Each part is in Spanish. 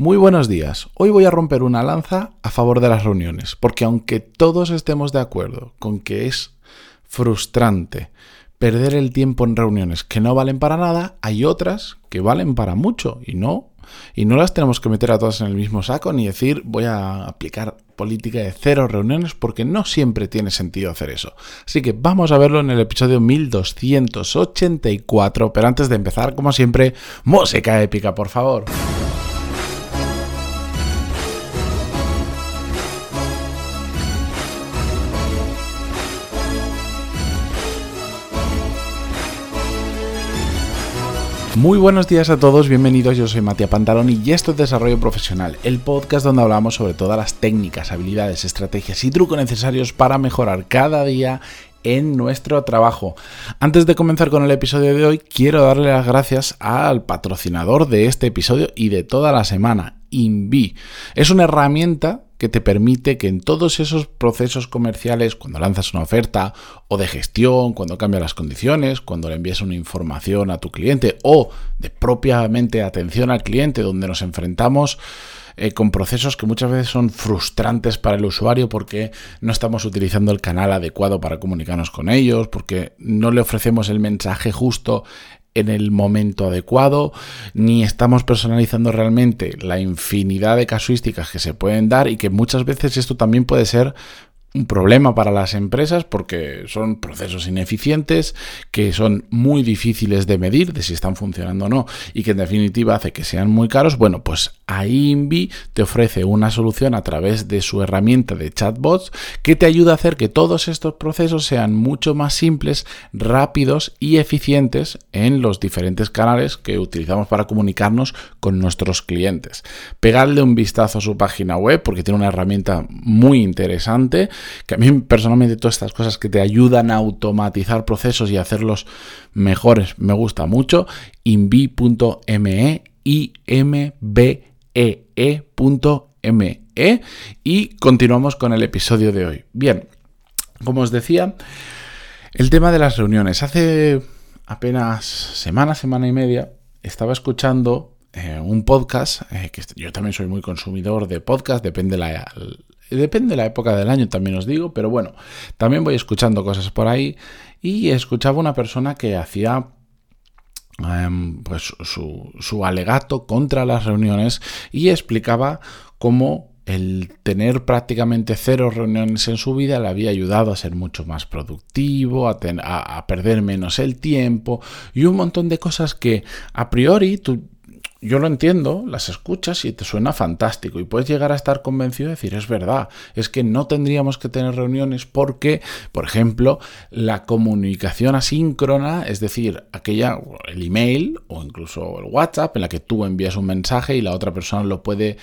Muy buenos días. Hoy voy a romper una lanza a favor de las reuniones, porque aunque todos estemos de acuerdo con que es frustrante perder el tiempo en reuniones que no valen para nada, hay otras que valen para mucho y no y no las tenemos que meter a todas en el mismo saco ni decir voy a aplicar política de cero reuniones porque no siempre tiene sentido hacer eso. Así que vamos a verlo en el episodio 1284, pero antes de empezar, como siempre, música épica, por favor. Muy buenos días a todos, bienvenidos, yo soy Matías Pantaloni y esto es Desarrollo Profesional, el podcast donde hablamos sobre todas las técnicas, habilidades, estrategias y trucos necesarios para mejorar cada día en nuestro trabajo. Antes de comenzar con el episodio de hoy, quiero darle las gracias al patrocinador de este episodio y de toda la semana, Invi. Es una herramienta que te permite que en todos esos procesos comerciales, cuando lanzas una oferta o de gestión, cuando cambias las condiciones, cuando le envías una información a tu cliente o de propiamente atención al cliente, donde nos enfrentamos eh, con procesos que muchas veces son frustrantes para el usuario porque no estamos utilizando el canal adecuado para comunicarnos con ellos, porque no le ofrecemos el mensaje justo en el momento adecuado, ni estamos personalizando realmente la infinidad de casuísticas que se pueden dar y que muchas veces esto también puede ser un problema para las empresas porque son procesos ineficientes, que son muy difíciles de medir de si están funcionando o no y que en definitiva hace que sean muy caros. Bueno, pues ahí Invi te ofrece una solución a través de su herramienta de chatbots que te ayuda a hacer que todos estos procesos sean mucho más simples, rápidos y eficientes en los diferentes canales que utilizamos para comunicarnos con nuestros clientes. Pegadle un vistazo a su página web porque tiene una herramienta muy interesante que a mí personalmente todas estas cosas que te ayudan a automatizar procesos y hacerlos mejores me gusta mucho. invi.me, i m b e e.me e, y continuamos con el episodio de hoy. Bien, como os decía, el tema de las reuniones. Hace apenas semana, semana y media, estaba escuchando eh, un podcast, eh, que yo también soy muy consumidor de podcast, depende la, Depende de la época del año, también os digo, pero bueno, también voy escuchando cosas por ahí. Y escuchaba una persona que hacía em, pues su, su alegato contra las reuniones y explicaba cómo el tener prácticamente cero reuniones en su vida le había ayudado a ser mucho más productivo, a, a, perder menos el tiempo y un montón de cosas que a priori tú yo lo entiendo, las escuchas y te suena fantástico. Y puedes llegar a estar convencido de decir, es verdad, es que no tendríamos que tener reuniones porque, por ejemplo, la comunicación asíncrona, es decir, aquella, el email o incluso el WhatsApp en la que tú envías un mensaje y la otra persona lo puede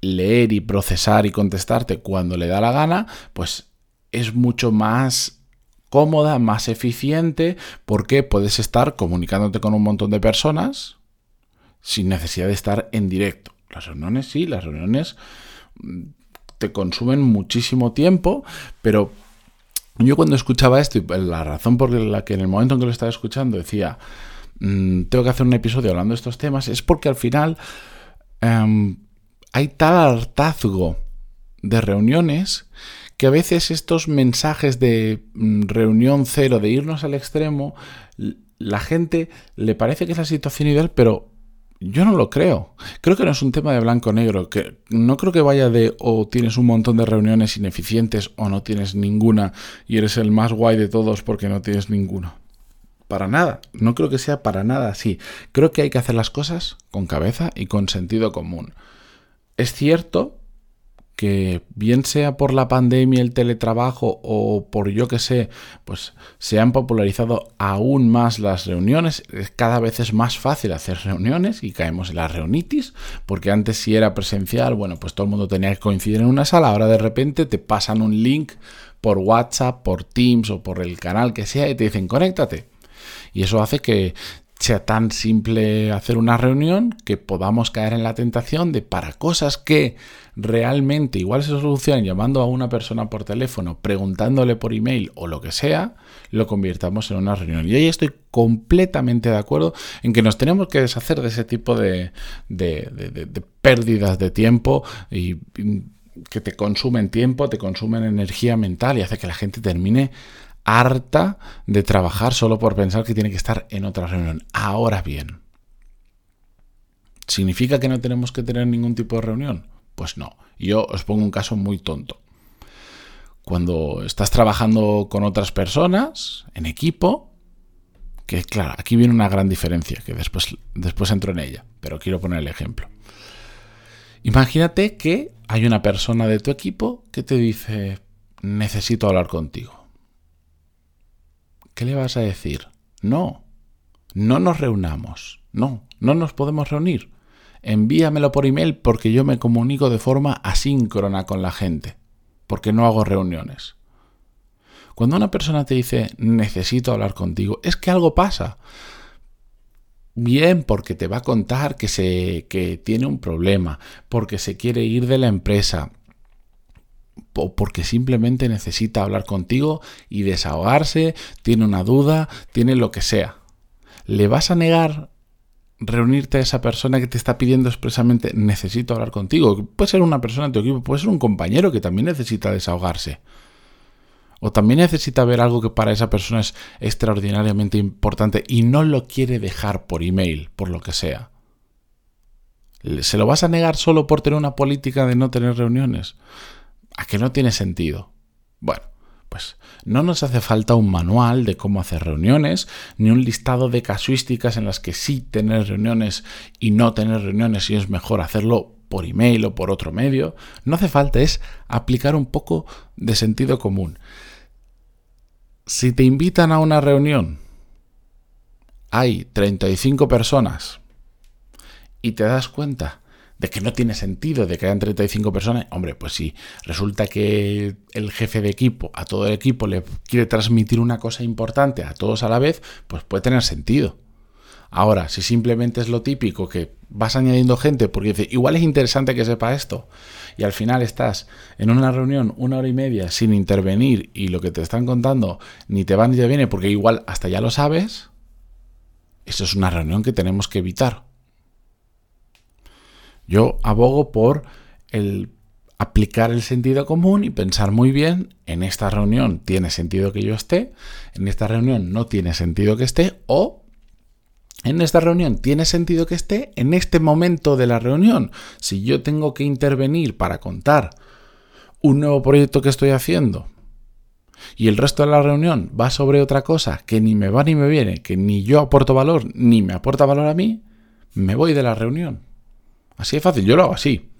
leer y procesar y contestarte cuando le da la gana, pues es mucho más cómoda, más eficiente, porque puedes estar comunicándote con un montón de personas, sin necesidad de estar en directo. Las reuniones sí, las reuniones mm, te consumen muchísimo tiempo, pero yo cuando escuchaba esto, y la razón por la que en el momento en que lo estaba escuchando decía, mm, tengo que hacer un episodio hablando de estos temas, es porque al final em, hay tal hartazgo de reuniones que a veces estos mensajes de mm, reunión cero, de irnos al extremo, la gente le parece que es la situación ideal, pero yo no lo creo. Creo que no es un tema de blanco-negro. Que no creo que vaya de o tienes un montón de reuniones ineficientes o no tienes ninguna y eres el más guay de todos porque no tienes ninguna. Para nada. No creo que sea para nada así. Creo que hay que hacer las cosas con cabeza y con sentido común. Es cierto que bien sea por la pandemia, el teletrabajo o por yo que sé, pues se han popularizado aún más las reuniones. Cada vez es más fácil hacer reuniones y caemos en la reunitis, porque antes si era presencial, bueno, pues todo el mundo tenía que coincidir en una sala, ahora de repente te pasan un link por WhatsApp, por Teams o por el canal que sea y te dicen conéctate. Y eso hace que sea tan simple hacer una reunión que podamos caer en la tentación de para cosas que realmente igual se solucionan llamando a una persona por teléfono, preguntándole por email o lo que sea, lo convirtamos en una reunión. Y ahí estoy completamente de acuerdo en que nos tenemos que deshacer de ese tipo de, de pérdidas de tiempo y que te consumen tiempo, te consumen energía mental y hace que la gente termine harta de trabajar solo por pensar que tiene que estar en otra reunión. Ahora bien, ¿significa que no tenemos que tener ningún tipo de reunión? Pues no. Yo os pongo un caso muy tonto. Cuando estás trabajando con otras personas, en equipo, que claro, aquí viene una gran diferencia, que después, después entro en ella, pero quiero poner el ejemplo. Imagínate que hay una persona de tu equipo que te dice, necesito hablar contigo. ¿Qué le vas a decir? No, no nos reunamos, no, no nos podemos reunir. Envíamelo por email porque yo me comunico de forma asíncrona con la gente, porque no hago reuniones. Cuando una persona te dice necesito hablar contigo, es que algo pasa. Bien, porque te va a contar que, se, que tiene un problema, porque se quiere ir de la empresa, o porque simplemente necesita hablar contigo y desahogarse, tiene una duda, tiene lo que sea. ¿Le vas a negar reunirte a esa persona que te está pidiendo expresamente necesito hablar contigo? Puede ser una persona de tu equipo, puede ser un compañero que también necesita desahogarse. O también necesita ver algo que para esa persona es extraordinariamente importante y no lo quiere dejar por email, por lo que sea. ¿Se lo vas a negar solo por tener una política de no tener reuniones? ¿A que no tiene sentido? Bueno, pues no nos hace falta un manual de cómo hacer reuniones, ni un listado de casuísticas en las que sí tener reuniones y no tener reuniones y es mejor hacerlo por email o por otro medio. No hace falta, es aplicar un poco de sentido común. Si te invitan a una reunión, hay 35 personas y te das cuenta de que no tiene sentido de que hayan 35 personas, hombre, pues si resulta que el jefe de equipo a todo el equipo le quiere transmitir una cosa importante a todos a la vez, pues puede tener sentido. Ahora, si simplemente es lo típico que vas añadiendo gente porque dice, igual es interesante que sepa esto, y al final estás en una reunión una hora y media sin intervenir y lo que te están contando ni te va ni te viene porque igual hasta ya lo sabes, eso es una reunión que tenemos que evitar. Yo abogo por el aplicar el sentido común y pensar muy bien, en esta reunión tiene sentido que yo esté, en esta reunión no tiene sentido que esté, o en esta reunión tiene sentido que esté en este momento de la reunión. Si yo tengo que intervenir para contar un nuevo proyecto que estoy haciendo y el resto de la reunión va sobre otra cosa que ni me va ni me viene, que ni yo aporto valor ni me aporta valor a mí, me voy de la reunión. Así de fácil, yo lo hago así.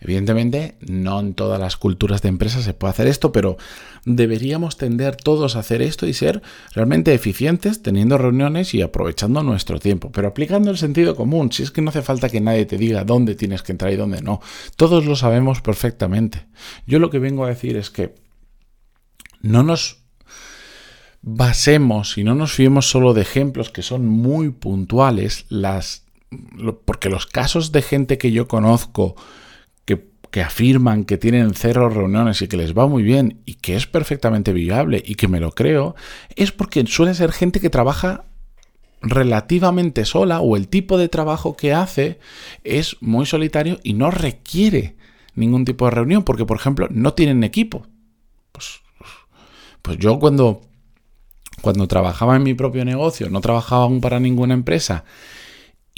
Evidentemente, no en todas las culturas de empresa se puede hacer esto, pero deberíamos tender todos a hacer esto y ser realmente eficientes teniendo reuniones y aprovechando nuestro tiempo, pero aplicando el sentido común. Si es que no hace falta que nadie te diga dónde tienes que entrar y dónde no. Todos lo sabemos perfectamente. Yo lo que vengo a decir es que no nos basemos y no nos fiemos solo de ejemplos que son muy puntuales, las porque los casos de gente que yo conozco que, que, afirman que tienen cero reuniones y que les va muy bien y que es perfectamente viable y que me lo creo, es porque suele ser gente que trabaja relativamente sola o el tipo de trabajo que hace es muy solitario y no requiere ningún tipo de reunión porque, por ejemplo, no tienen equipo. Pues, pues yo cuando, cuando trabajaba en mi propio negocio, no trabajaba aún para ninguna empresa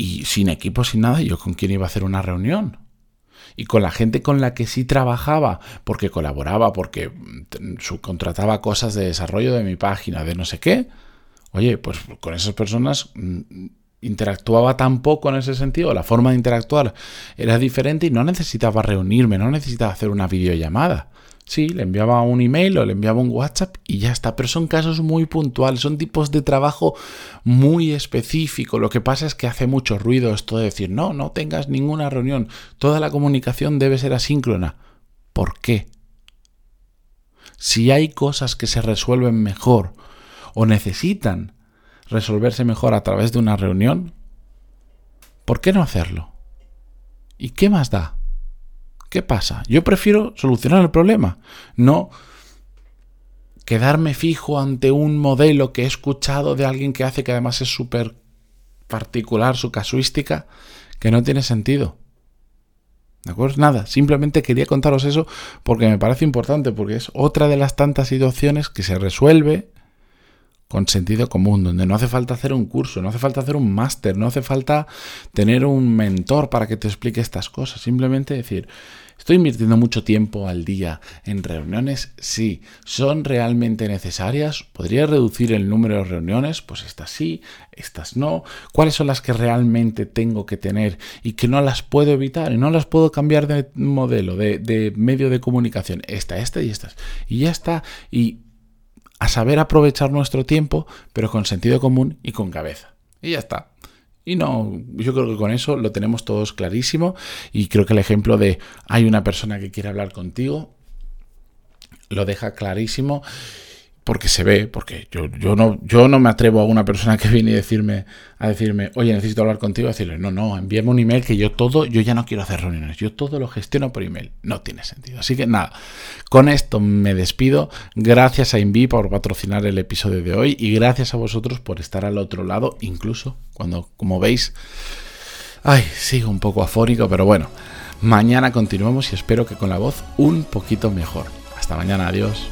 y sin equipo, sin nada, yo con quién iba a hacer una reunión. Y con la gente con la que sí trabajaba, porque colaboraba, porque mm, subcontrataba cosas de desarrollo de mi página, de no sé qué. Oye, pues con esas personas mm, interactuaba tan poco en ese sentido, la forma de interactuar era diferente y no necesitaba reunirme, no necesitaba hacer una videollamada. Sí, le enviaba un email o le enviaba un WhatsApp y ya está. Pero son casos muy puntuales, son tipos de trabajo muy específicos. Lo que pasa es que hace mucho ruido esto de decir, no, no tengas ninguna reunión. Toda la comunicación debe ser asíncrona. ¿Por qué? Si hay cosas que se resuelven mejor o necesitan resolverse mejor a través de una reunión, ¿por qué no hacerlo? ¿Y qué más da? ¿Qué pasa? Yo prefiero solucionar el problema, no quedarme fijo ante un modelo que he escuchado de alguien que hace que además es súper particular su casuística, que no tiene sentido. ¿De acuerdo? Nada, simplemente quería contaros eso porque me parece importante, porque es otra de las tantas situaciones que se resuelve con sentido común, donde no hace falta hacer un curso, no hace falta hacer un máster, no hace falta tener un mentor para que te explique estas cosas, simplemente decir, ¿Estoy invirtiendo mucho tiempo al día en reuniones? Sí. ¿Son realmente necesarias? ¿Podría reducir el número de reuniones? Pues estas sí, estas no. ¿Cuáles son las que realmente tengo que tener y que no las puedo evitar y no las puedo cambiar de modelo, de, medio de comunicación? Esta, esta y estas. Y ya está. Y a saber aprovechar nuestro tiempo, pero con sentido común y con cabeza. Y ya está. Y no, yo creo que con eso lo tenemos todos clarísimo y creo que el ejemplo de hay una persona que quiere hablar contigo lo deja clarísimo porque se ve, porque yo, yo, no, yo no me atrevo a una persona que viene y decirme, a decirme, oye, necesito hablar contigo, a decirle, no, no, envíame un email que yo todo, yo ya no quiero hacer reuniones, yo todo lo gestiono por email. No tiene sentido. Así que nada, con esto me despido. Gracias a Invi por patrocinar el episodio de hoy y gracias a vosotros por estar al otro lado, incluso cuando, como veis, ay, sigo un poco afónico, pero bueno, mañana continuamos y espero que con la voz un poquito mejor. Hasta mañana, adiós.